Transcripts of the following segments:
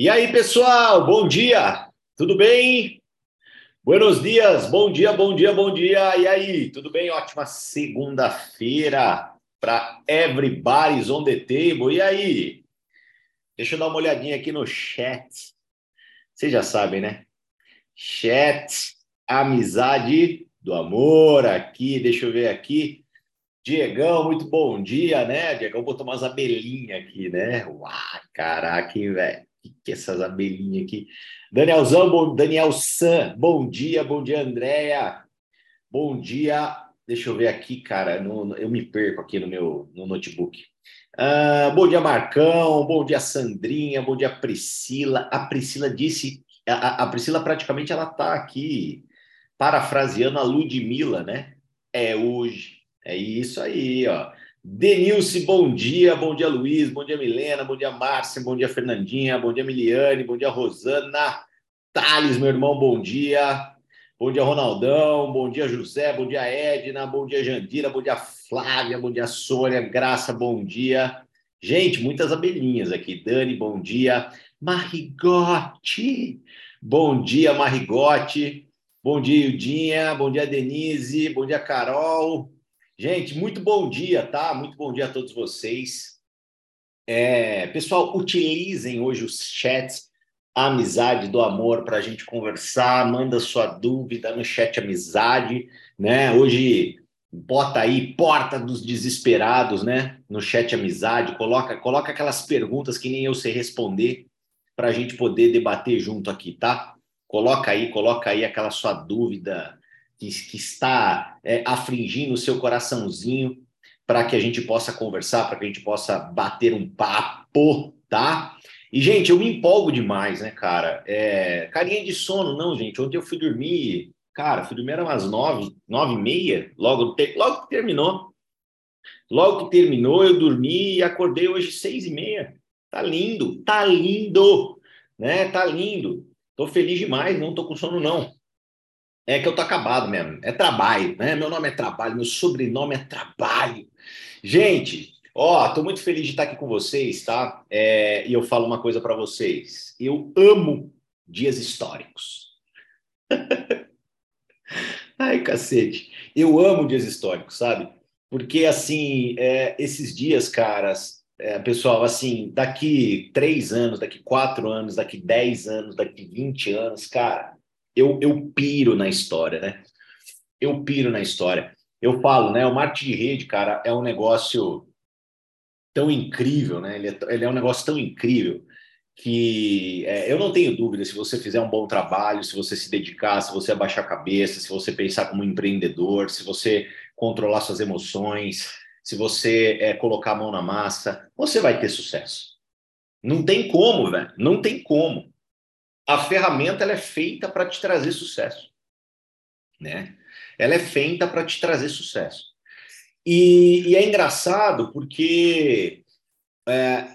E aí, pessoal, bom dia, tudo bem? Buenos dias, bom dia, bom dia, bom dia. E aí, tudo bem? Ótima segunda-feira para everybody's on the table. E aí? Deixa eu dar uma olhadinha aqui no chat. Vocês já sabem, né? Chat, amizade do amor aqui. Deixa eu ver aqui. Diegão, muito bom dia, né? Diegão botou umas abelhinhas aqui, né? Uau, caraca, velho que, essas abelhinhas aqui? Danielzão, bom, Daniel San, bom dia, bom dia, Andréia. Bom dia. Deixa eu ver aqui, cara, no, eu me perco aqui no meu no notebook. Uh, bom dia, Marcão. Bom dia, Sandrinha. Bom dia, Priscila. A Priscila disse, a, a Priscila praticamente ela tá aqui parafraseando a Ludmilla, né? É hoje. É isso aí, ó. Denilce, bom dia. Bom dia, Luiz. Bom dia, Milena. Bom dia, Márcia. Bom dia, Fernandinha. Bom dia, Miliane. Bom dia, Rosana. Thales, meu irmão, bom dia. Bom dia, Ronaldão. Bom dia, José. Bom dia, Edna. Bom dia, Jandira. Bom dia, Flávia. Bom dia, Sônia. Graça, bom dia. Gente, muitas abelhinhas aqui. Dani, bom dia. Marigote. Bom dia, Marigote. Bom dia, Ildinha. Bom dia, Denise. Bom dia, Carol. Gente, muito bom dia, tá? Muito bom dia a todos vocês. É, pessoal, utilizem hoje os chats Amizade do Amor para a gente conversar. Manda sua dúvida no chat Amizade, né? Hoje bota aí Porta dos Desesperados, né? No chat Amizade, coloca, coloca aquelas perguntas que nem eu sei responder para a gente poder debater junto aqui, tá? Coloca aí, coloca aí aquela sua dúvida que, que está é, afligindo o seu coraçãozinho para que a gente possa conversar, para que a gente possa bater um papo, tá? E, gente, eu me empolgo demais, né, cara? É, carinha de sono, não, gente. Ontem eu fui dormir, cara, fui dormir era umas nove, nove e meia, logo, logo que terminou. Logo que terminou, eu dormi e acordei hoje seis e meia. Tá lindo, tá lindo, né? Tá lindo. Tô feliz demais, não tô com sono, não. É que eu tô acabado mesmo. É trabalho, né? Meu nome é trabalho, meu sobrenome é trabalho. Gente, ó, tô muito feliz de estar aqui com vocês, tá? É, e eu falo uma coisa para vocês. Eu amo dias históricos. Ai, cacete. Eu amo dias históricos, sabe? Porque, assim, é, esses dias, caras, é, pessoal, assim, daqui três anos, daqui quatro anos, daqui dez anos, daqui vinte anos, cara, eu, eu piro na história, né? Eu piro na história. Eu falo, né? O marketing de rede, cara, é um negócio tão incrível, né? Ele é, ele é um negócio tão incrível que é, eu não tenho dúvida se você fizer um bom trabalho, se você se dedicar, se você abaixar a cabeça, se você pensar como empreendedor, se você controlar suas emoções, se você é, colocar a mão na massa, você vai ter sucesso. Não tem como, velho. Não tem como a ferramenta ela é feita para te trazer sucesso, né? Ela é feita para te trazer sucesso. E, e é engraçado porque é,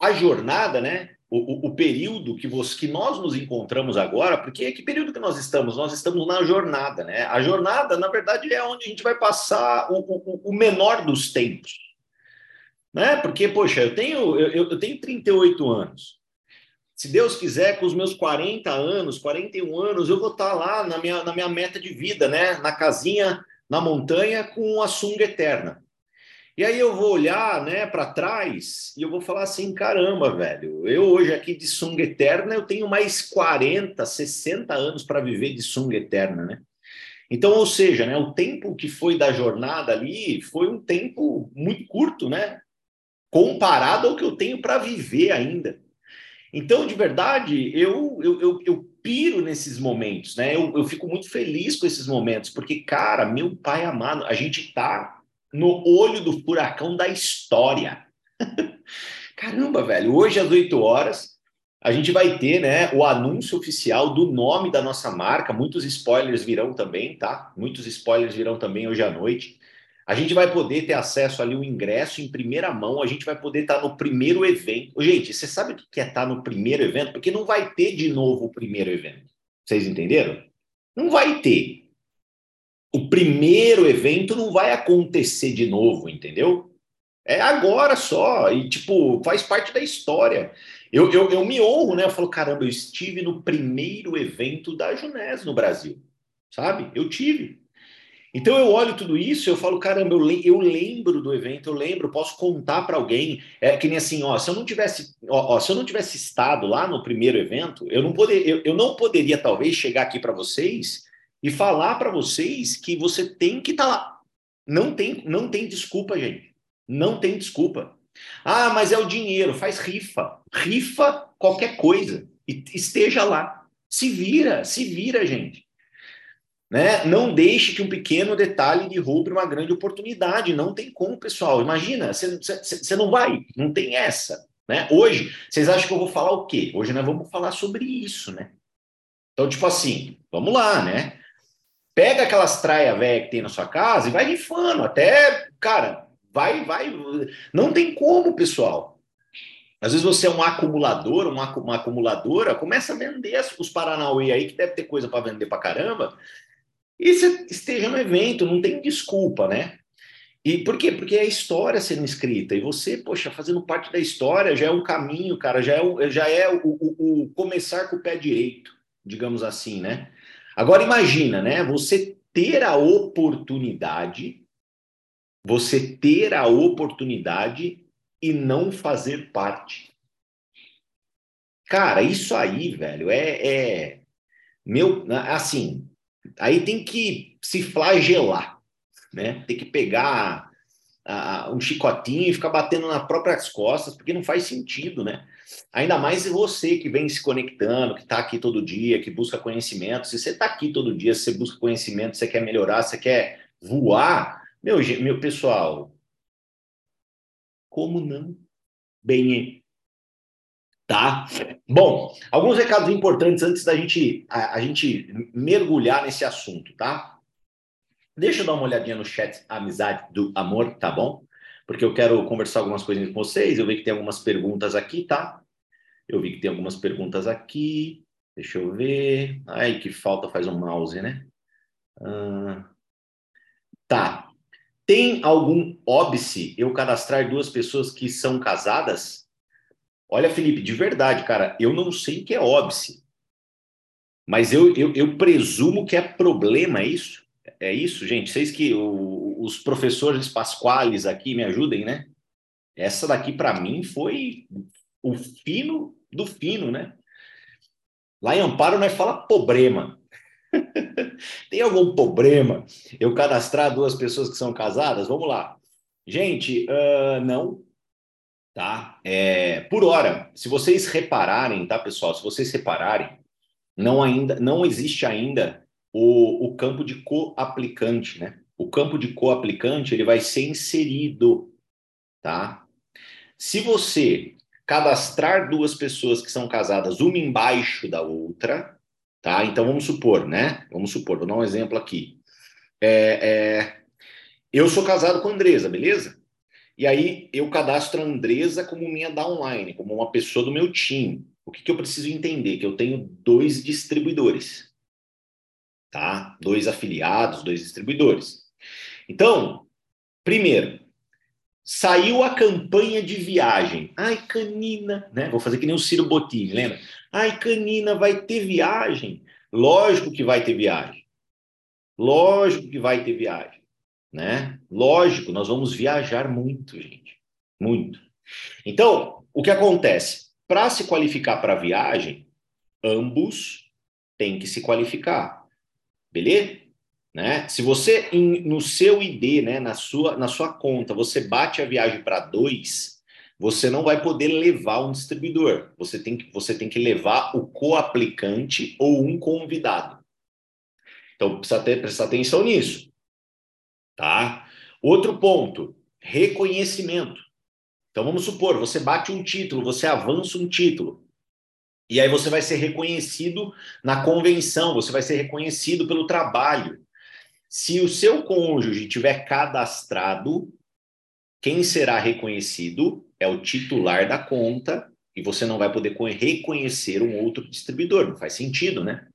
a jornada, né? O, o, o, período que, você, que nós nos encontramos agora, porque que período que nós estamos? Nós estamos na jornada, né? A jornada, na verdade, é onde a gente vai passar o, o, o menor dos tempos, né? Porque, poxa, eu tenho, eu, eu tenho 38 anos se Deus quiser, com os meus 40 anos, 41 anos, eu vou estar lá na minha, na minha meta de vida, né? Na casinha, na montanha, com a sunga eterna. E aí eu vou olhar, né, para trás e eu vou falar assim, caramba, velho, eu hoje aqui de sunga eterna, eu tenho mais 40, 60 anos para viver de sunga eterna, né? Então, ou seja, né, o tempo que foi da jornada ali foi um tempo muito curto, né? Comparado ao que eu tenho para viver ainda. Então, de verdade, eu, eu, eu, eu piro nesses momentos, né? Eu, eu fico muito feliz com esses momentos, porque, cara, meu pai amado, a gente tá no olho do furacão da história. Caramba, velho, hoje às 8 horas a gente vai ter, né, o anúncio oficial do nome da nossa marca. Muitos spoilers virão também, tá? Muitos spoilers virão também hoje à noite. A gente vai poder ter acesso ali o ingresso em primeira mão, a gente vai poder estar no primeiro evento. Gente, você sabe o que é estar no primeiro evento? Porque não vai ter de novo o primeiro evento. Vocês entenderam? Não vai ter. O primeiro evento não vai acontecer de novo, entendeu? É agora só. E, tipo, faz parte da história. Eu, eu, eu me honro, né? Eu falo, caramba, eu estive no primeiro evento da Junés no Brasil, sabe? Eu tive. Então eu olho tudo isso eu falo, caramba, eu, eu lembro do evento, eu lembro, posso contar para alguém. É que nem assim, ó, se eu não tivesse, ó, ó, se eu não tivesse estado lá no primeiro evento, eu não poder, eu, eu não poderia talvez chegar aqui para vocês e falar para vocês que você tem que estar tá lá. Não tem, não tem desculpa, gente. Não tem desculpa. Ah, mas é o dinheiro, faz rifa. Rifa qualquer coisa. E esteja lá. Se vira, se vira, gente. Né? Não deixe que um pequeno detalhe derrube uma grande oportunidade. Não tem como, pessoal. Imagina, você não vai, não tem essa. Né? Hoje, vocês acham que eu vou falar o quê? Hoje nós vamos falar sobre isso, né? Então, tipo assim, vamos lá, né? Pega aquelas traias velhas que tem na sua casa e vai rifando. Até, cara, vai, vai. Não tem como, pessoal. Às vezes você é um acumulador, uma, uma acumuladora, começa a vender os Paranauê aí, que deve ter coisa para vender para caramba, e você esteja no evento, não tem desculpa, né? E por quê? Porque é a história sendo escrita, e você, poxa, fazendo parte da história já é um caminho, cara, já é, o, já é o, o, o começar com o pé direito, digamos assim, né? Agora imagina, né? Você ter a oportunidade, você ter a oportunidade e não fazer parte. Cara, isso aí, velho, é, é meu, assim, Aí tem que se flagelar, né? Tem que pegar um chicotinho e ficar batendo nas próprias costas, porque não faz sentido, né? Ainda mais você que vem se conectando, que está aqui todo dia, que busca conhecimento. Se você está aqui todo dia, você busca conhecimento, você quer melhorar, você quer voar, meu, meu pessoal, como não? Bem, tá? Bom, alguns recados importantes antes da gente a, a, gente mergulhar nesse assunto, tá? Deixa eu dar uma olhadinha no chat Amizade do Amor, tá bom? Porque eu quero conversar algumas coisinhas com vocês. Eu vi que tem algumas perguntas aqui, tá? Eu vi que tem algumas perguntas aqui. Deixa eu ver. Ai, que falta faz um mouse, né? Ah, tá. Tem algum óbice eu cadastrar duas pessoas que são casadas? Olha, Felipe, de verdade, cara, eu não sei o que é óbice, mas eu, eu, eu presumo que é problema, é isso? É isso, gente? Vocês que o, os professores pasquales aqui me ajudem, né? Essa daqui, para mim, foi o fino do fino, né? Lá em Amparo, nós fala problema. Tem algum problema eu cadastrar duas pessoas que são casadas? Vamos lá. Gente, uh, não, tá? É, por hora, se vocês repararem, tá, pessoal? Se vocês repararem, não ainda não existe ainda o, o campo de co-aplicante, né? O campo de co-aplicante ele vai ser inserido, tá? Se você cadastrar duas pessoas que são casadas, uma embaixo da outra, tá? Então vamos supor, né? Vamos supor, vou dar um exemplo aqui. É, é, eu sou casado com a Andresa, beleza? E aí eu cadastro a Andresa como minha downline, como uma pessoa do meu time. O que, que eu preciso entender? Que eu tenho dois distribuidores, tá? Dois afiliados, dois distribuidores. Então, primeiro, saiu a campanha de viagem. Ai, Canina, né? Vou fazer que nem o Ciro Bottini, lembra? Ai, Canina, vai ter viagem. Lógico que vai ter viagem. Lógico que vai ter viagem né? Lógico, nós vamos viajar muito, gente, muito. Então, o que acontece? Para se qualificar para a viagem, ambos têm que se qualificar, beleza? Né? Se você no seu ID, né, na sua na sua conta, você bate a viagem para dois, você não vai poder levar um distribuidor. Você tem que você tem que levar o coaplicante ou um convidado. Então precisa ter, prestar atenção nisso tá? Outro ponto, reconhecimento. Então vamos supor, você bate um título, você avança um título. E aí você vai ser reconhecido na convenção, você vai ser reconhecido pelo trabalho. Se o seu cônjuge tiver cadastrado, quem será reconhecido é o titular da conta e você não vai poder reconhecer um outro distribuidor. Não faz sentido, né?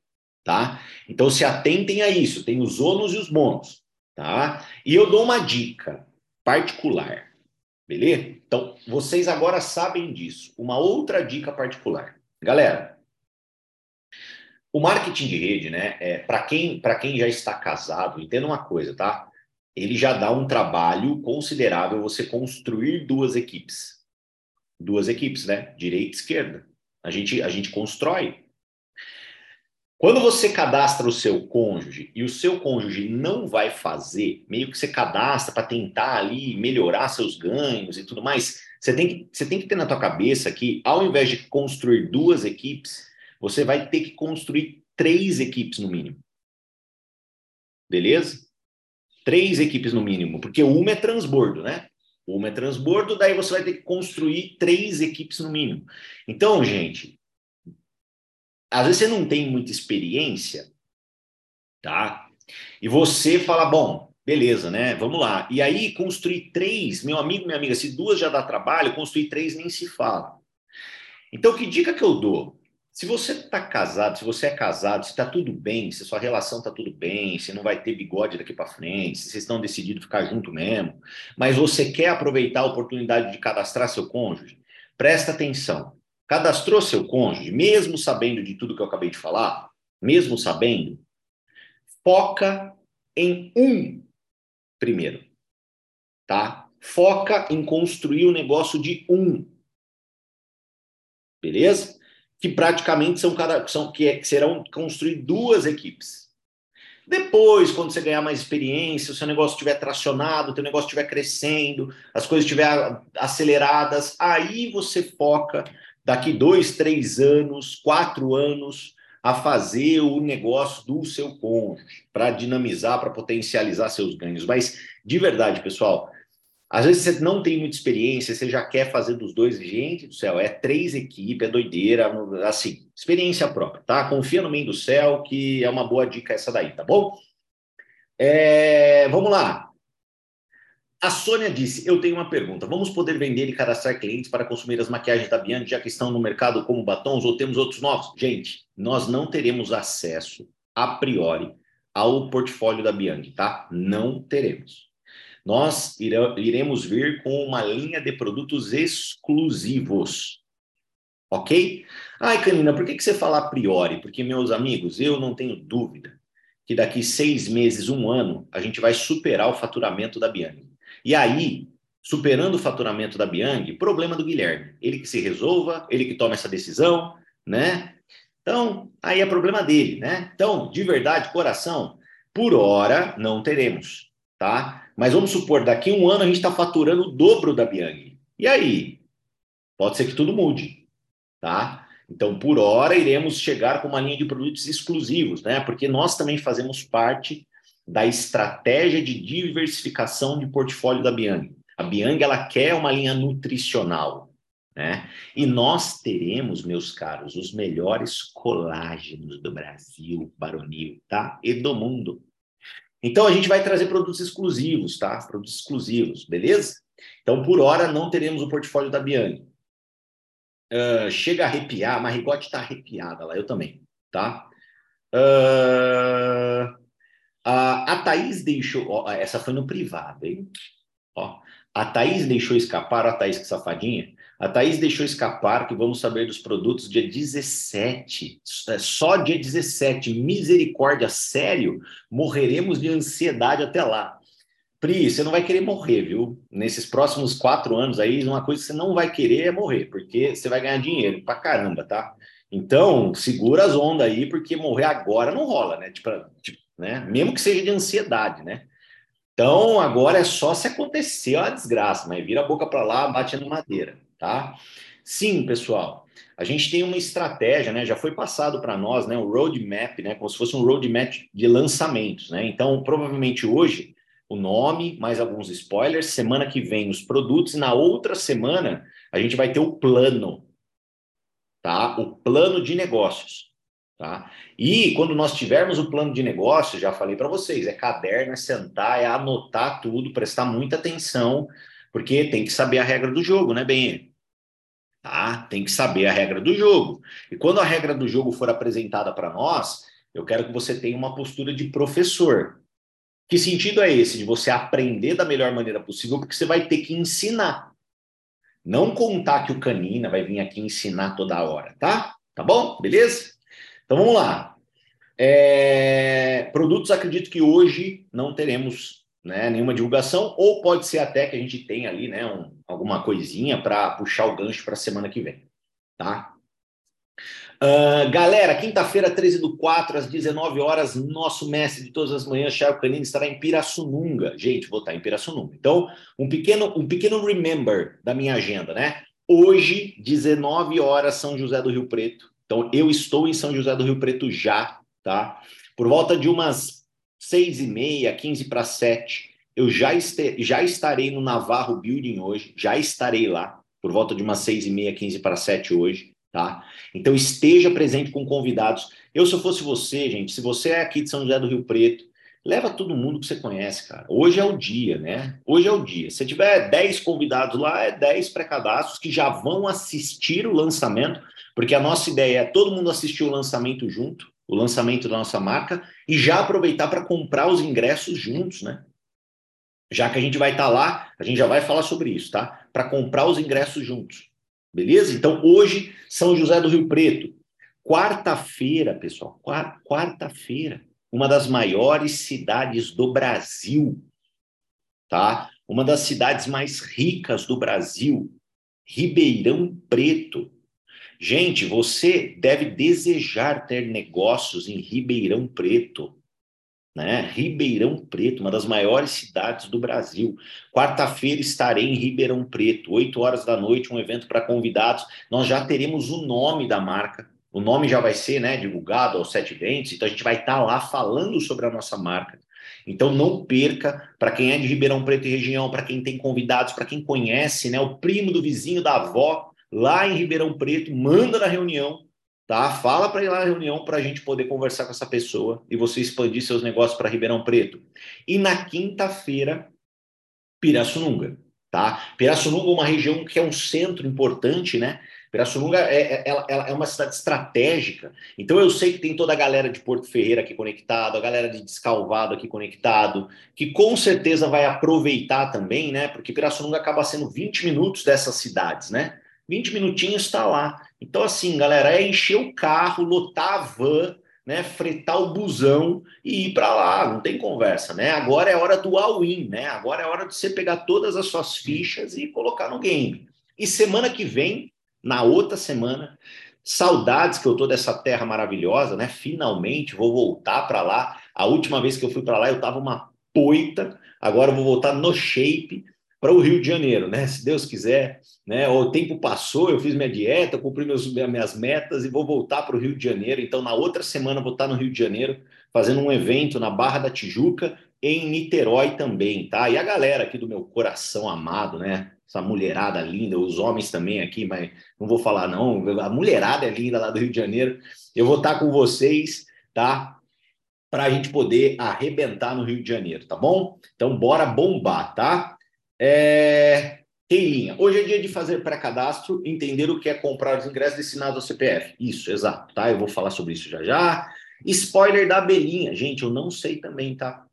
Tá? Então se atentem a isso. Tem os ônus e os bônus tá? E eu dou uma dica particular. Beleza? Então, vocês agora sabem disso. Uma outra dica particular. Galera, o marketing de rede, né, é, para quem, quem já está casado, entenda uma coisa, tá? Ele já dá um trabalho considerável você construir duas equipes. Duas equipes, né? Direita e esquerda. A gente, a gente constrói. Quando você cadastra o seu cônjuge e o seu cônjuge não vai fazer, meio que você cadastra para tentar ali melhorar seus ganhos e tudo mais, você tem, que, você tem que ter na tua cabeça que ao invés de construir duas equipes, você vai ter que construir três equipes no mínimo. Beleza? Três equipes no mínimo, porque uma é transbordo, né? Uma é transbordo, daí você vai ter que construir três equipes no mínimo. Então, gente, às vezes você não tem muita experiência, tá? E você fala, bom, beleza, né? Vamos lá. E aí, construir três, meu amigo, minha amiga, se duas já dá trabalho, construir três nem se fala. Então, que dica que eu dou? Se você está casado, se você é casado, se está tudo bem, se sua relação está tudo bem, se não vai ter bigode daqui para frente, se vocês estão decididos ficar junto mesmo, mas você quer aproveitar a oportunidade de cadastrar seu cônjuge, presta atenção. Cadastrou seu cônjuge, mesmo sabendo de tudo que eu acabei de falar, mesmo sabendo, foca em um primeiro, tá? Foca em construir o negócio de um. Beleza? que praticamente são cada são que, é, que serão construir duas equipes. Depois, quando você ganhar mais experiência, o seu negócio estiver tracionado, o teu negócio estiver crescendo, as coisas estiverem aceleradas, aí você foca daqui dois, três anos, quatro anos, a fazer o negócio do seu cônjuge, para dinamizar, para potencializar seus ganhos. Mas, de verdade, pessoal, às vezes você não tem muita experiência, você já quer fazer dos dois, gente do céu, é três equipes, é doideira, assim, experiência própria, tá? Confia no meio do céu, que é uma boa dica essa daí, tá bom? É, vamos lá. A Sônia disse: Eu tenho uma pergunta. Vamos poder vender e cadastrar clientes para consumir as maquiagens da Bianchi, já que estão no mercado como batons, ou temos outros novos? Gente, nós não teremos acesso, a priori, ao portfólio da Bianchi, tá? Não teremos nós iremos vir com uma linha de produtos exclusivos. Ok? Ai, Canina, por que, que você fala a priori? Porque, meus amigos, eu não tenho dúvida que daqui seis meses, um ano, a gente vai superar o faturamento da Biang. E aí, superando o faturamento da Biang, problema do Guilherme. Ele que se resolva, ele que toma essa decisão, né? Então, aí é problema dele, né? Então, de verdade, coração, por hora não teremos, tá? Mas vamos supor, daqui a um ano a gente está faturando o dobro da Biang. E aí? Pode ser que tudo mude, tá? Então, por hora, iremos chegar com uma linha de produtos exclusivos, né? Porque nós também fazemos parte da estratégia de diversificação de portfólio da Biang. A Biang, ela quer uma linha nutricional, né? E nós teremos, meus caros, os melhores colágenos do Brasil, baronil, tá? E do mundo. Então a gente vai trazer produtos exclusivos, tá? Produtos exclusivos, beleza? Então, por hora, não teremos o portfólio da Biane. Uh, chega a arrepiar, a Marigote está arrepiada lá, eu também, tá? Uh, a, a Thaís deixou. Ó, essa foi no privado, hein? Ó, a Thaís deixou escapar, a Thaís que safadinha, a Thaís deixou escapar que vamos saber dos produtos dia 17. É, só dia 17. Misericórdia, sério? Morreremos de ansiedade até lá. Pri, você não vai querer morrer, viu? Nesses próximos quatro anos aí, uma coisa que você não vai querer é morrer, porque você vai ganhar dinheiro pra caramba, tá? Então, segura as ondas aí, porque morrer agora não rola, né? Tipo, tipo né? Mesmo que seja de ansiedade, né? Então, agora é só se acontecer uma desgraça, mas vira a boca para lá, bate na madeira tá? Sim, pessoal. A gente tem uma estratégia, né? Já foi passado para nós, né? O roadmap, né? Como se fosse um roadmap de lançamentos, né? Então, provavelmente hoje o nome, mais alguns spoilers. Semana que vem os produtos e na outra semana a gente vai ter o plano, tá? O plano de negócios, tá? E quando nós tivermos o plano de negócios, já falei para vocês, é caderno, é sentar, é anotar tudo, prestar muita atenção, porque tem que saber a regra do jogo, né, bem? Tá? Tem que saber a regra do jogo. E quando a regra do jogo for apresentada para nós, eu quero que você tenha uma postura de professor. Que sentido é esse? De você aprender da melhor maneira possível, porque você vai ter que ensinar. Não contar que o Canina vai vir aqui ensinar toda hora, tá? Tá bom? Beleza? Então vamos lá. É... Produtos, acredito que hoje não teremos né, nenhuma divulgação, ou pode ser até que a gente tenha ali né, um, alguma coisinha para puxar o gancho para a semana que vem. Tá? Uh, galera, quinta-feira, 13 do 4, às 19 horas, nosso mestre de todas as manhãs, Charles Canini, estará em Pirassununga. Gente, vou estar em Pirassununga. Então, um pequeno, um pequeno remember da minha agenda, né? Hoje, 19 horas, São José do Rio Preto. Então, eu estou em São José do Rio Preto já, tá? Por volta de umas 6 e meia, 15 para 7, eu já, este, já estarei no Navarro Building hoje, já estarei lá, por volta de umas 6 e meia, 15 para 7 hoje tá? Então esteja presente com convidados. Eu, se eu fosse você, gente, se você é aqui de São José do Rio Preto, leva todo mundo que você conhece, cara. Hoje é o dia, né? Hoje é o dia. Se tiver 10 convidados lá, é 10 pré-cadastros que já vão assistir o lançamento, porque a nossa ideia é todo mundo assistir o lançamento junto, o lançamento da nossa marca, e já aproveitar para comprar os ingressos juntos, né? Já que a gente vai estar tá lá, a gente já vai falar sobre isso, tá? Para comprar os ingressos juntos. Beleza? Então, hoje, São José do Rio Preto. Quarta-feira, pessoal, quarta-feira, uma das maiores cidades do Brasil, tá? Uma das cidades mais ricas do Brasil, Ribeirão Preto. Gente, você deve desejar ter negócios em Ribeirão Preto né? Ribeirão Preto, uma das maiores cidades do Brasil. Quarta-feira estarei em Ribeirão Preto, 8 horas da noite, um evento para convidados. Nós já teremos o nome da marca. O nome já vai ser né, divulgado aos sete dentes, então a gente vai estar tá lá falando sobre a nossa marca. Então não perca, para quem é de Ribeirão Preto e região, para quem tem convidados, para quem conhece, né, o primo do vizinho da avó, lá em Ribeirão Preto, manda na reunião, tá? Fala para ir lá na reunião para a gente poder conversar com essa pessoa e você expandir seus negócios para Ribeirão Preto. E na quinta-feira, Pirassununga, tá? Pirassununga é uma região que é um centro importante, né? Pirassununga é, é, ela, é uma cidade estratégica. Então eu sei que tem toda a galera de Porto Ferreira aqui conectado, a galera de Descalvado aqui conectado, que com certeza vai aproveitar também, né? Porque Pirassununga acaba sendo 20 minutos dessas cidades, né? 20 minutinhos está lá. Então, assim, galera, é encher o carro, lotar a van, né, fretar o busão e ir para lá, não tem conversa, né? Agora é hora do all-in, né? Agora é hora de você pegar todas as suas fichas e colocar no game. E semana que vem, na outra semana, saudades que eu tô dessa terra maravilhosa, né? Finalmente vou voltar para lá. A última vez que eu fui para lá eu tava uma poita, agora eu vou voltar no shape para o Rio de Janeiro, né? Se Deus quiser, né? O tempo passou, eu fiz minha dieta, cumpri meus, minhas metas e vou voltar para o Rio de Janeiro. Então, na outra semana, vou estar no Rio de Janeiro fazendo um evento na Barra da Tijuca, em Niterói também, tá? E a galera aqui do meu coração amado, né? Essa mulherada linda, os homens também aqui, mas não vou falar não. A mulherada é linda lá do Rio de Janeiro. Eu vou estar com vocês, tá? Para a gente poder arrebentar no Rio de Janeiro, tá bom? Então, bora bombar, tá? É... Hoje é dia de fazer pré-cadastro, entender o que é comprar os ingressos destinados ao CPF. Isso, exato, tá? Eu vou falar sobre isso já já. Spoiler da Belinha. Gente, eu não sei também, tá?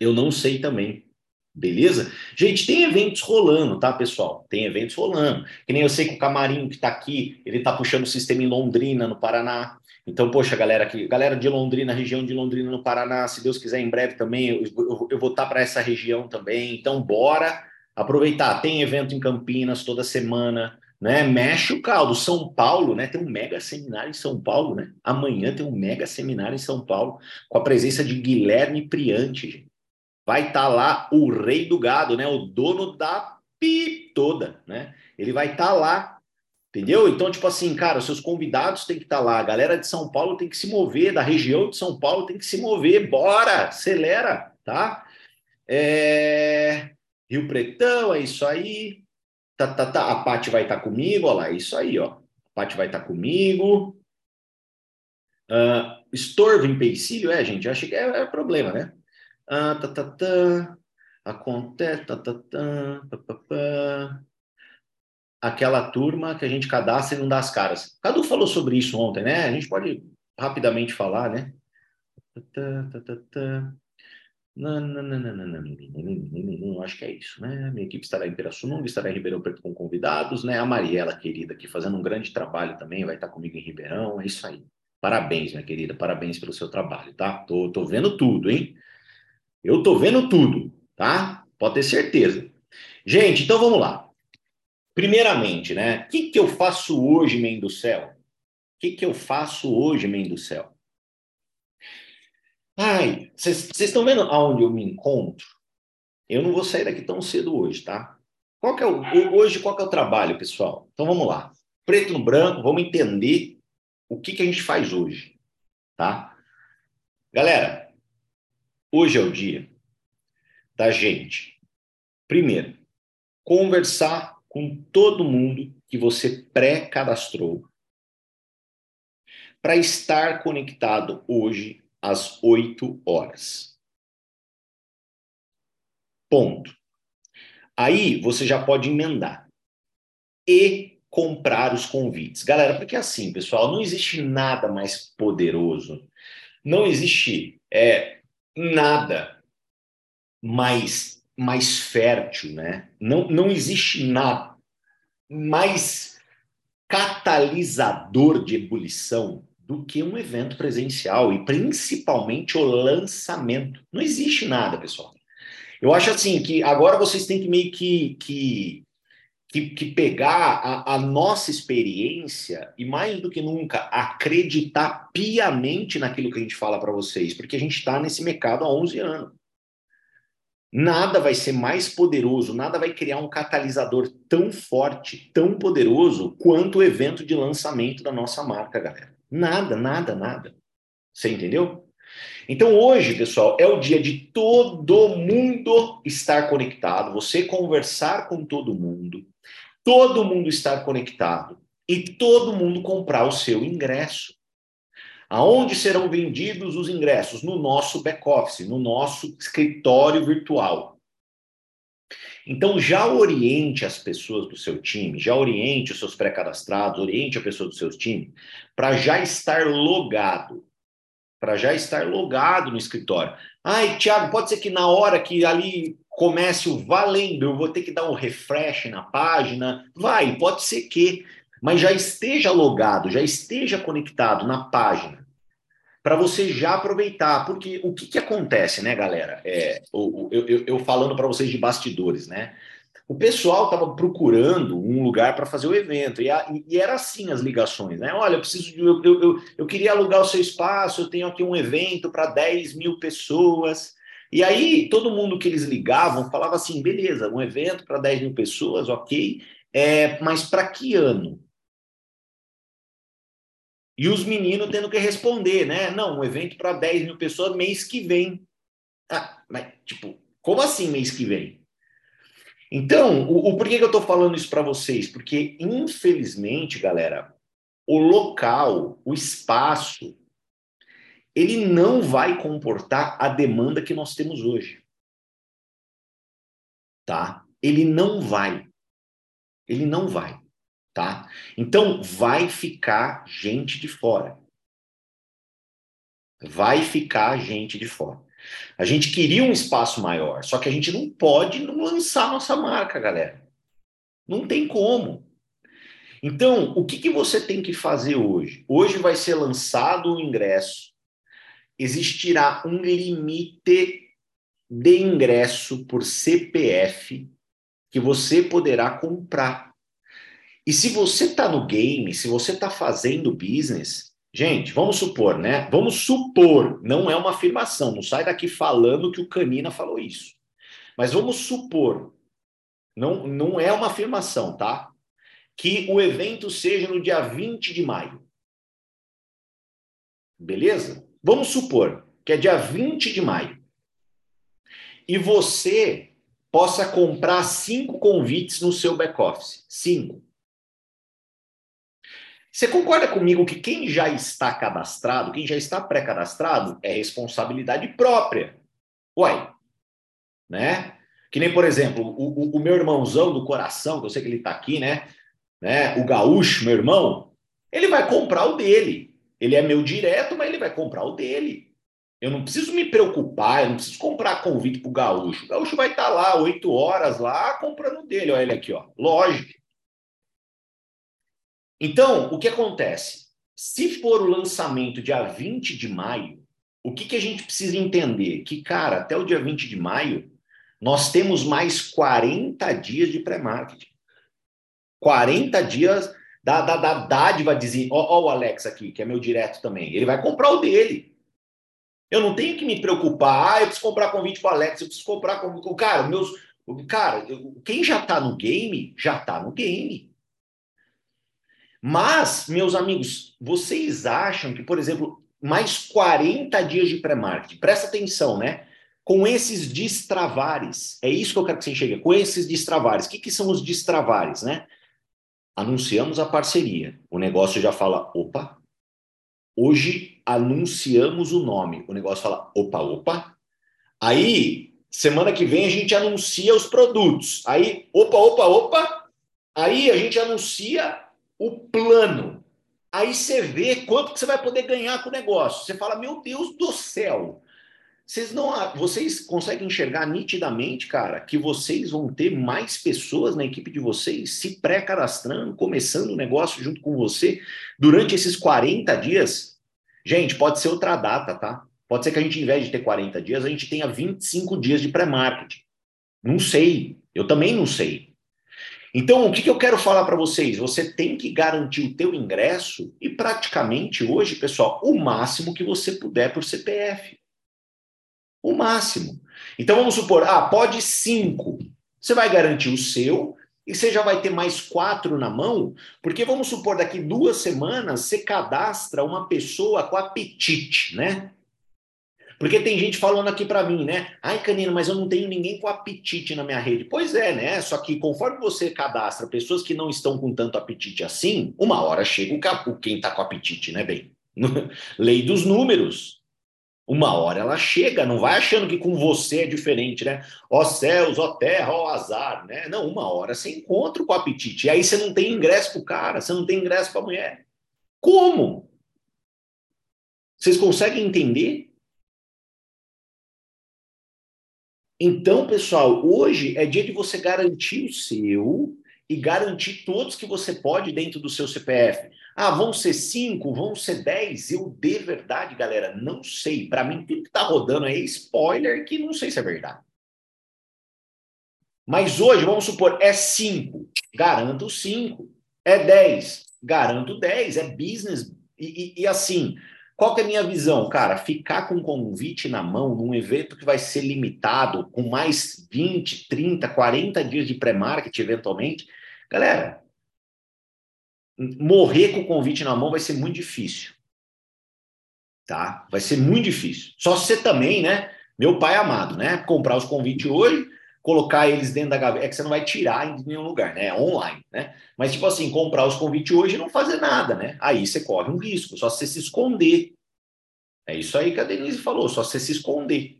Eu não sei também. Beleza? Gente, tem eventos rolando, tá, pessoal? Tem eventos rolando. Que nem eu sei que o Camarim que tá aqui, ele tá puxando o sistema em Londrina, no Paraná. Então, poxa, galera, aqui, galera de Londrina, região de Londrina, no Paraná, se Deus quiser, em breve também, eu, eu, eu vou estar para essa região também. Então, bora aproveitar. Tem evento em Campinas toda semana, né? Mexe o caldo. São Paulo, né? Tem um mega seminário em São Paulo, né? Amanhã tem um mega seminário em São Paulo, com a presença de Guilherme Priante. Vai estar tá lá o rei do gado, né? O dono da pi toda, né? Ele vai estar tá lá Entendeu? Então, tipo assim, cara, os seus convidados têm que estar tá lá, a galera de São Paulo tem que se mover, da região de São Paulo tem que se mover, bora, acelera, tá? É... Rio Pretão, é isso aí. Tá, tá, tá. A Paty vai estar tá comigo, olha lá, é isso aí, ó. A Paty vai estar tá comigo. Uh, estorvo em peicílio, é, gente, acho que é, é problema, né? Ah, tá, tá, tá. Acontece, tá, tá, tá, tá, tá, tá aquela turma que a gente cadastra e não dá as caras. Cadu falou sobre isso ontem, né? A gente pode rapidamente falar, né? Não, não, não, não, não, acho que é isso, né? Minha equipe estará em Pirassununga, estará em Ribeirão Preto com convidados, né? A Mariela, querida, aqui fazendo um grande trabalho também, vai estar comigo em Ribeirão, é isso aí. Parabéns, minha querida, parabéns pelo seu trabalho, tá? Tô, tô vendo tudo, hein? Eu tô vendo tudo, tá? Pode ter certeza. Gente, então vamos lá. Primeiramente, né? O que, que eu faço hoje, Mãe do Céu? O que, que eu faço hoje, Mãe do Céu? Ai, vocês estão vendo aonde eu me encontro? Eu não vou sair daqui tão cedo hoje, tá? Qual que é o, hoje, qual que é o trabalho, pessoal? Então vamos lá. Preto no branco, vamos entender o que, que a gente faz hoje, tá? Galera, hoje é o dia da gente, primeiro, conversar com todo mundo que você pré-cadastrou para estar conectado hoje às 8 horas. Ponto. Aí você já pode emendar e comprar os convites. Galera, porque assim, pessoal, não existe nada mais poderoso, não existe é, nada mais, mais fértil, né? Não, não existe nada mais catalisador de ebulição do que um evento presencial e principalmente o lançamento. Não existe nada, pessoal. Eu acho assim que agora vocês têm que meio que, que, que, que pegar a, a, nossa experiência e mais do que nunca acreditar piamente naquilo que a gente fala para vocês, porque a gente está nesse mercado há 11 anos. Nada vai ser mais poderoso, nada vai criar um catalisador tão forte, tão poderoso quanto o evento de lançamento da nossa marca, galera. Nada, nada, nada. Você entendeu? Então hoje, pessoal, é o dia de todo mundo estar conectado, você conversar com todo mundo, todo mundo estar conectado e todo mundo comprar o seu ingresso. Aonde serão vendidos os ingressos? No nosso back-office, no nosso escritório virtual. Então, já oriente as pessoas do seu time, já oriente os seus pré-cadastrados, oriente a pessoa do seu time, para já estar logado, para já estar logado no escritório. Ai, Tiago, pode ser que na hora que ali comece o valendo, eu vou ter que dar um refresh na página. Vai, pode ser que, mas já esteja logado, já esteja conectado na página para você já aproveitar. Porque o que, que acontece, né, galera? É, eu, eu, eu falando para vocês de bastidores, né? O pessoal estava procurando um lugar para fazer o evento, e, a, e, era assim as ligações, né? Olha, eu preciso de. Eu, eu, eu queria alugar o seu espaço, eu tenho aqui um evento para 10 mil pessoas. E aí, todo mundo que eles ligavam falava assim: beleza, um evento para 10 mil pessoas, ok, é, mas para que ano? E os meninos tendo que responder, né? Não, um evento para 10 mil pessoas mês que vem. Ah, mas, tipo, como assim mês que vem? Então, o, o por que, que eu estou falando isso para vocês? Porque, infelizmente, galera, o local, o espaço, ele não vai comportar a demanda que nós temos hoje. Tá? Ele não vai. Ele não vai tá? Então vai ficar gente de fora. Vai ficar gente de fora. A gente queria um espaço maior, só que a gente não pode não lançar nossa marca, galera. Não tem como. Então, o que, que você tem que fazer hoje? Hoje vai ser lançado o ingresso. Existirá um limite de ingresso por CPF que você poderá comprar. E se você está no game, se você está fazendo business, gente, vamos supor, né? Vamos supor, não é uma afirmação, não sai daqui falando que o Canina falou isso. Mas vamos supor, não, não é uma afirmação, tá? Que o evento seja no dia 20 de maio. Beleza? Vamos supor que é dia 20 de maio. E você possa comprar cinco convites no seu back-office. Cinco. Você concorda comigo que quem já está cadastrado, quem já está pré-cadastrado, é responsabilidade própria? Uai, né? Que nem, por exemplo, o, o, o, meu irmãozão do coração, que eu sei que ele está aqui, né? né? O gaúcho, meu irmão, ele vai comprar o dele. Ele é meu direto, mas ele vai comprar o dele. Eu não preciso me preocupar, eu não preciso comprar convite para o gaúcho. O gaúcho vai estar tá lá oito horas lá comprando dele. Olha ele aqui, ó. Lógico. Então, o que acontece? Se for o lançamento dia 20 de maio, o que, que a gente precisa entender? Que, cara, até o dia 20 de maio, nós temos mais 40 dias de pré-marketing. 40 dias da, da, da dádiva dizer, ó, ó, o Alex aqui, que é meu direto também, ele vai comprar o dele. Eu não tenho que me preocupar, ah, eu preciso comprar convite para o Alex, eu preciso comprar convite. Cara, meus. Cara, quem já está no game, já está no game. Mas, meus amigos, vocês acham que, por exemplo, mais 40 dias de pré-marketing, presta atenção, né? Com esses destravares, é isso que eu quero que você enxergue, com esses destravares. O que, que são os destravares, né? Anunciamos a parceria. O negócio já fala, opa, hoje anunciamos o nome. O negócio fala, opa, opa. Aí, semana que vem, a gente anuncia os produtos. Aí, opa, opa, opa. Aí a gente anuncia o plano. Aí você vê quanto que você vai poder ganhar com o negócio. Você fala, meu Deus do céu. Vocês não, vocês conseguem enxergar nitidamente, cara, que vocês vão ter mais pessoas na equipe de vocês se pré-cadastrando, começando o negócio junto com você durante esses 40 dias? Gente, pode ser outra data, tá? Pode ser que a gente, em vez de ter 40 dias, a gente tenha 25 dias de pré-marketing. Não sei. Eu também não sei. Então, o que, que eu quero falar para vocês? Você tem que garantir o teu ingresso e praticamente hoje, pessoal, o máximo que você puder por CPF. O máximo. Então, vamos supor, ah, pode cinco. Você vai garantir o seu e você já vai ter mais quatro na mão, porque vamos supor, daqui duas semanas você cadastra uma pessoa com apetite, né? Porque tem gente falando aqui para mim, né? Ai, Canino, mas eu não tenho ninguém com apetite na minha rede. Pois é, né? Só que conforme você cadastra pessoas que não estão com tanto apetite assim, uma hora chega o quem está com apetite, né, bem? Lei dos números. Uma hora ela chega, não vai achando que com você é diferente, né? Ó céus, ó terra, ó azar, né? Não, uma hora você encontra com apetite. E aí você não tem ingresso pro cara, você não tem ingresso para mulher. Como? Vocês conseguem entender? Então, pessoal, hoje é dia de você garantir o seu e garantir todos que você pode dentro do seu CPF. Ah, vão ser cinco, vão ser dez? Eu, de verdade, galera, não sei. Para mim, tudo que está rodando é spoiler que não sei se é verdade. Mas hoje, vamos supor, é cinco, garanto cinco. É dez, garanto dez. É business. E, e, e assim, qual que é a minha visão? Cara, ficar com convite na mão num evento que vai ser limitado, com mais 20, 30, 40 dias de pré-market, eventualmente, galera, morrer com o convite na mão vai ser muito difícil. Tá? Vai ser muito difícil. Só você também, né? Meu pai amado, né? Comprar os convites hoje, colocar eles dentro da gaveta, é que você não vai tirar em nenhum lugar, né? É online, né? Mas, tipo assim, comprar os convites hoje e não fazer nada, né? Aí você corre um risco, só você se esconder. É isso aí que a Denise falou, só você se esconder.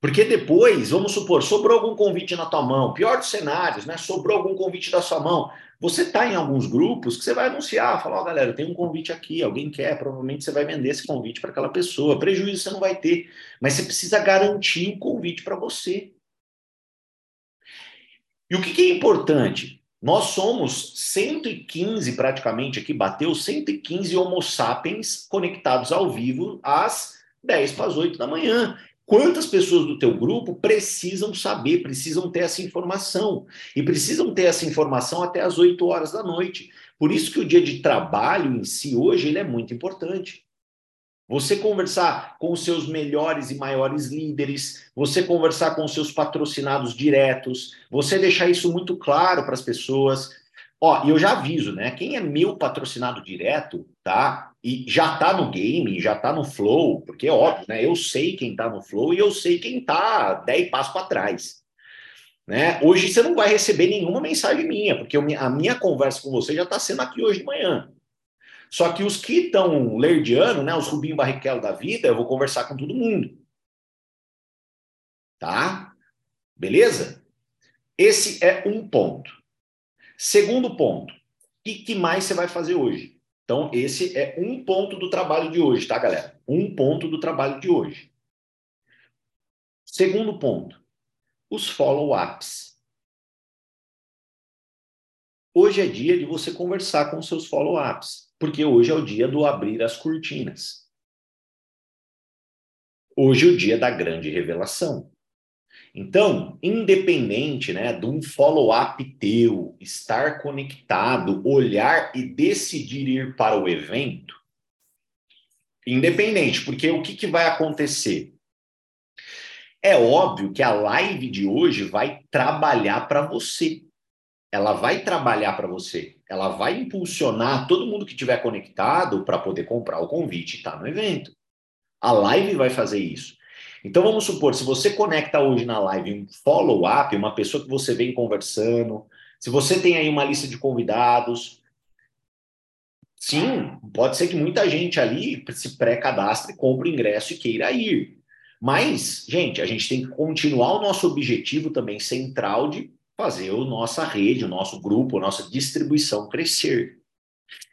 Porque depois, vamos supor, sobrou algum convite na tua mão, pior dos cenários, né? Sobrou algum convite da sua mão. Você está em alguns grupos que você vai anunciar, falar, ó, oh, galera, tem um convite aqui, alguém quer, provavelmente você vai vender esse convite para aquela pessoa. Prejuízo você não vai ter, mas você precisa garantir o convite para você. E o que, que é importante? Nós somos 115 praticamente aqui, bateu 115 Homo sapiens conectados ao vivo às 10 para as 8 da manhã. Quantas pessoas do teu grupo precisam saber, precisam ter essa informação? E precisam ter essa informação até as 8 horas da noite. Por isso que o dia de trabalho em si hoje ele é muito importante. Você conversar com os seus melhores e maiores líderes, você conversar com os seus patrocinados diretos, você deixar isso muito claro para as pessoas. Ó, e eu já aviso, né? Quem é meu patrocinado direto, tá? E já tá no game, já tá no flow, porque é óbvio, né? Eu sei quem tá no flow e eu sei quem tá 10 passos para trás. Né? Hoje você não vai receber nenhuma mensagem minha, porque a minha conversa com você já está sendo aqui hoje de manhã. Só que os que estão lerdiano, né, os Rubinho Barrichello da vida, eu vou conversar com todo mundo. Tá? Beleza? Esse é um ponto. Segundo ponto, o que, que mais você vai fazer hoje? Então, esse é um ponto do trabalho de hoje, tá, galera? Um ponto do trabalho de hoje. Segundo ponto, os follow-ups. Hoje é dia de você conversar com seus follow-ups, porque hoje é o dia do abrir as cortinas. Hoje é o dia da grande revelação. Então, independente né, de um follow-up teu, estar conectado, olhar e decidir ir para o evento, independente, porque o que, que vai acontecer? É óbvio que a live de hoje vai trabalhar para você. Ela vai trabalhar para você. Ela vai impulsionar todo mundo que estiver conectado para poder comprar o convite e estar tá no evento. A live vai fazer isso. Então vamos supor, se você conecta hoje na live um follow-up, uma pessoa que você vem conversando, se você tem aí uma lista de convidados, sim, pode ser que muita gente ali se pré-cadastre, compre ingresso e queira ir. Mas, gente, a gente tem que continuar o nosso objetivo também central de fazer a nossa rede, o nosso grupo, a nossa distribuição crescer.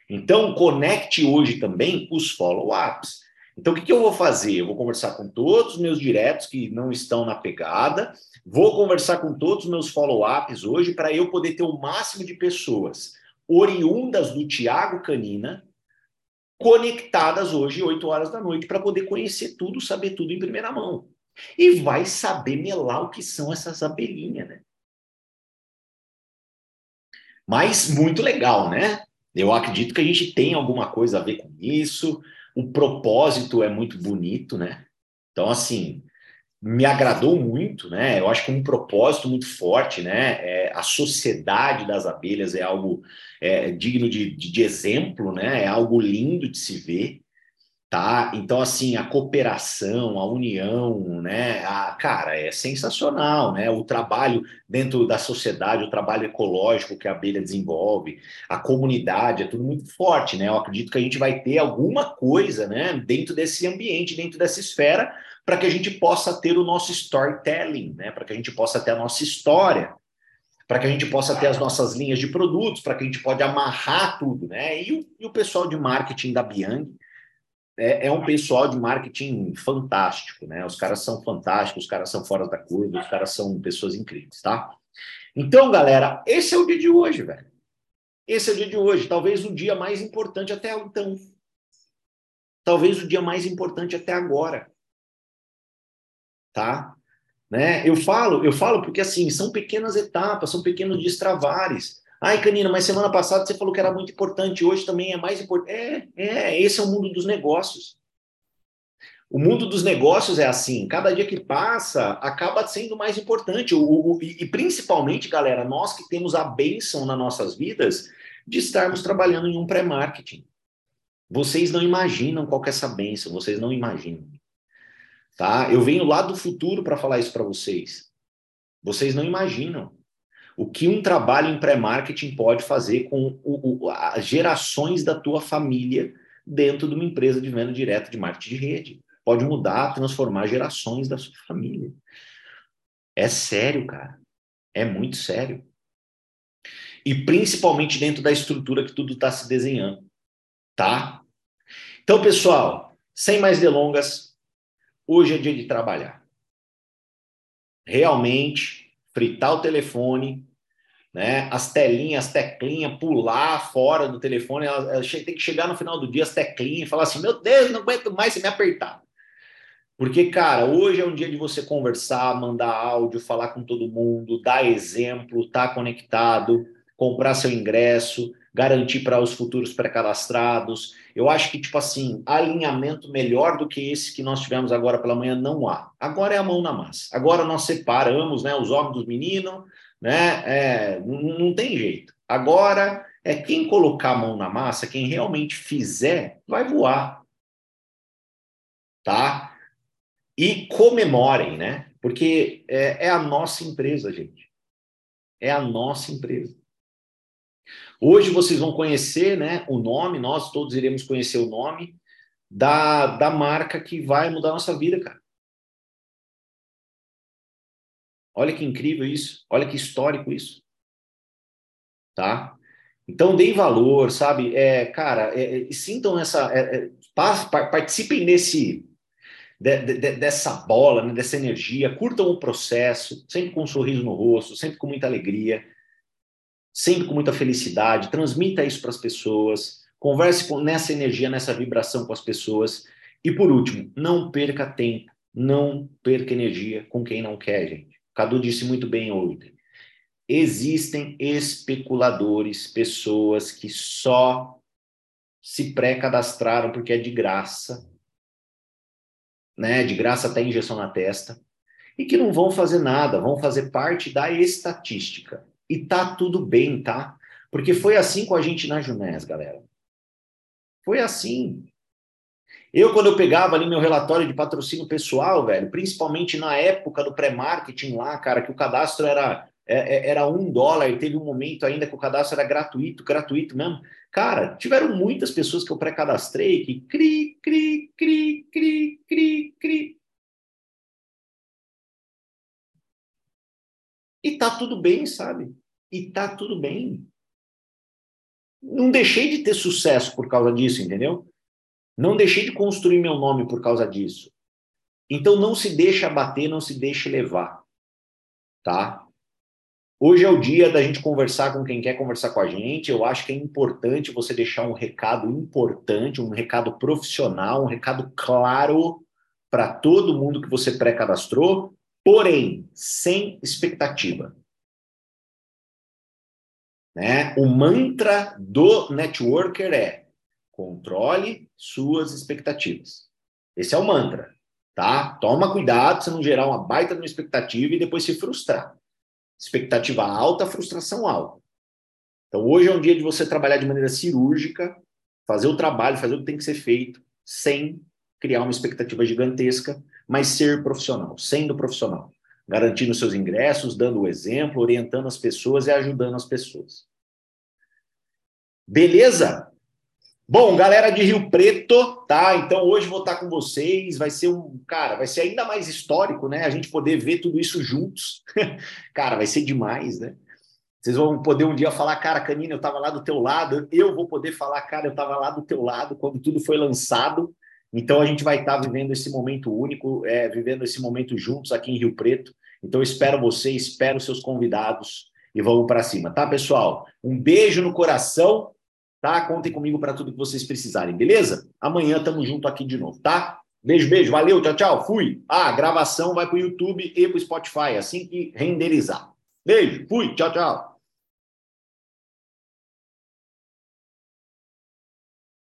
Então, conecte hoje também os follow-ups. Então, o que, que eu vou fazer? Eu vou conversar com todos os meus diretos que não estão na pegada, vou conversar com todos os meus follow-ups hoje para eu poder ter o máximo de pessoas oriundas do Tiago Canina conectadas hoje, 8 horas da noite, para poder conhecer tudo, saber tudo em primeira mão. E vai saber melar o que são essas abelhinhas, né? Mas muito legal, né? Eu acredito que a gente tem alguma coisa a ver com isso o propósito é muito bonito, né? Então, assim, me agradou muito, né? Eu acho que um propósito muito forte, né? É, a sociedade das abelhas é algo é, digno de, de, de, exemplo, né? É algo lindo de se ver tá? Então, assim, a cooperação, a união, né? A, cara, é sensacional, né? O trabalho dentro da sociedade, o trabalho ecológico que a abelha desenvolve, a comunidade, é tudo muito forte, né? Eu acredito que a gente vai ter alguma coisa, né? Dentro desse ambiente, dentro dessa esfera, para que a gente possa ter o nosso storytelling, né? Para que a gente possa ter a nossa história, para que a gente possa ter as nossas linhas de produtos, para que a gente pode amarrar tudo, né? E o, e o pessoal de marketing da Biang, é, é, um pessoal de marketing fantástico, né? Os caras são fantásticos, os caras são fora da curva, os caras são pessoas incríveis, tá? Então, galera, esse é o dia de hoje, velho. Esse é o dia de hoje, talvez o dia mais importante até então. Talvez o dia mais importante até agora. Tá? Né? Eu falo, eu falo porque assim, são pequenas etapas, são pequenos destravares. Ai, Canina, mas semana passada você falou que era muito importante, hoje também é mais importante. É, é, esse é o mundo dos negócios. O mundo dos negócios é assim, cada dia que passa acaba sendo mais importante. O, o, e principalmente, galera, nós que temos a bênção nas nossas vidas de estarmos trabalhando em um pré-marketing. Vocês não imaginam qual é essa bênção, vocês não imaginam. Tá? Eu venho lá do futuro para falar isso para vocês. Vocês não imaginam o que um trabalho em pré-marketing pode fazer com o, o, as gerações da tua família dentro de uma empresa de venda direta de marketing de rede. Pode mudar, transformar gerações da sua família. É sério, cara. É muito sério. E principalmente dentro da estrutura que tudo está se desenhando. Tá? Então, pessoal, sem mais delongas, hoje é dia de trabalhar. Realmente, fritar o telefone, né? As telinhas, as teclinhas, pular fora do telefone, ela, ela tem que chegar no final do dia as teclinhas e falar assim: meu Deus, não aguento mais se me apertar. Porque, cara, hoje é um dia de você conversar, mandar áudio, falar com todo mundo, dar exemplo, estar tá conectado, comprar seu ingresso, garantir para os futuros pré-cadastrados. Eu acho que, tipo assim, alinhamento melhor do que esse que nós tivemos agora pela manhã não há. Agora é a mão na massa. Agora nós separamos né, os homens dos meninos, né? É, não, tem jeito. Agora é quem colocar a mão na massa, quem realmente fizer, vai voar. Tá? E comemorem, né? Porque é, é a nossa empresa, gente. É a nossa empresa. Hoje vocês vão conhecer né, o nome, nós todos iremos conhecer o nome da, da marca que vai mudar a nossa vida, cara. Olha que incrível isso, olha que histórico isso. Tá? Então, deem valor, sabe? É, cara, é, é, sintam essa. É, é participem desse, de, de, dessa bola, né, dessa energia, curtam o processo, sempre com um sorriso no rosto, sempre com muita alegria, sempre com muita felicidade. Transmita isso para as pessoas, converse com, nessa energia, nessa vibração com as pessoas. E por último, não perca tempo, não perca energia com quem não quer, gente. O Cadu disse muito bem ontem existem especuladores, pessoas que só se pré-cadastraram porque é de graça, né? De graça até injeção na testa, e que não vão fazer nada, vão fazer parte da estatística. E tá tudo bem, tá? Porque foi assim com a gente na Junés, galera. Foi assim. Eu, quando eu pegava ali meu relatório de patrocínio pessoal, velho, principalmente na época do pré-marketing lá, cara, que o cadastro era é, é, era um dólar e teve um momento ainda que o cadastro era gratuito, gratuito mesmo. Cara, tiveram muitas pessoas que eu pré-cadastrei que cri, cri, cri, cri, cri, cri. E tá tudo bem, sabe? E tá tudo bem. Não deixei de ter sucesso por causa disso, entendeu? Não deixei de construir meu nome por causa disso. Então não se deixe abater, não se deixe levar, tá? Hoje é o dia da gente conversar com quem quer conversar com a gente. Eu acho que é importante você deixar um recado importante, um recado profissional, um recado claro para todo mundo que você pré-cadastrou, porém, sem expectativa. Né? O mantra do networker é controle suas expectativas. Esse é o mantra, tá? Toma cuidado para não gerar uma baita de uma expectativa e depois se frustrar. Expectativa alta, frustração alta. Então, hoje é um dia de você trabalhar de maneira cirúrgica, fazer o trabalho, fazer o que tem que ser feito, sem criar uma expectativa gigantesca, mas ser profissional, sendo profissional, garantindo seus ingressos, dando o exemplo, orientando as pessoas e ajudando as pessoas. Beleza? Bom, galera de Rio Preto, tá? Então hoje vou estar com vocês. Vai ser um, cara, vai ser ainda mais histórico, né? A gente poder ver tudo isso juntos. cara, vai ser demais, né? Vocês vão poder um dia falar, cara, Canina, eu estava lá do teu lado. Eu vou poder falar, cara, eu estava lá do teu lado quando tudo foi lançado. Então a gente vai estar vivendo esse momento único, é, vivendo esse momento juntos aqui em Rio Preto. Então espero você, espero seus convidados e vamos para cima, tá, pessoal? Um beijo no coração tá? Contem comigo para tudo que vocês precisarem, beleza? Amanhã estamos junto aqui de novo, tá? Beijo, beijo, valeu, tchau, tchau, fui. Ah, a gravação vai para o YouTube e para o Spotify, assim que renderizar. Beijo, fui, tchau, tchau.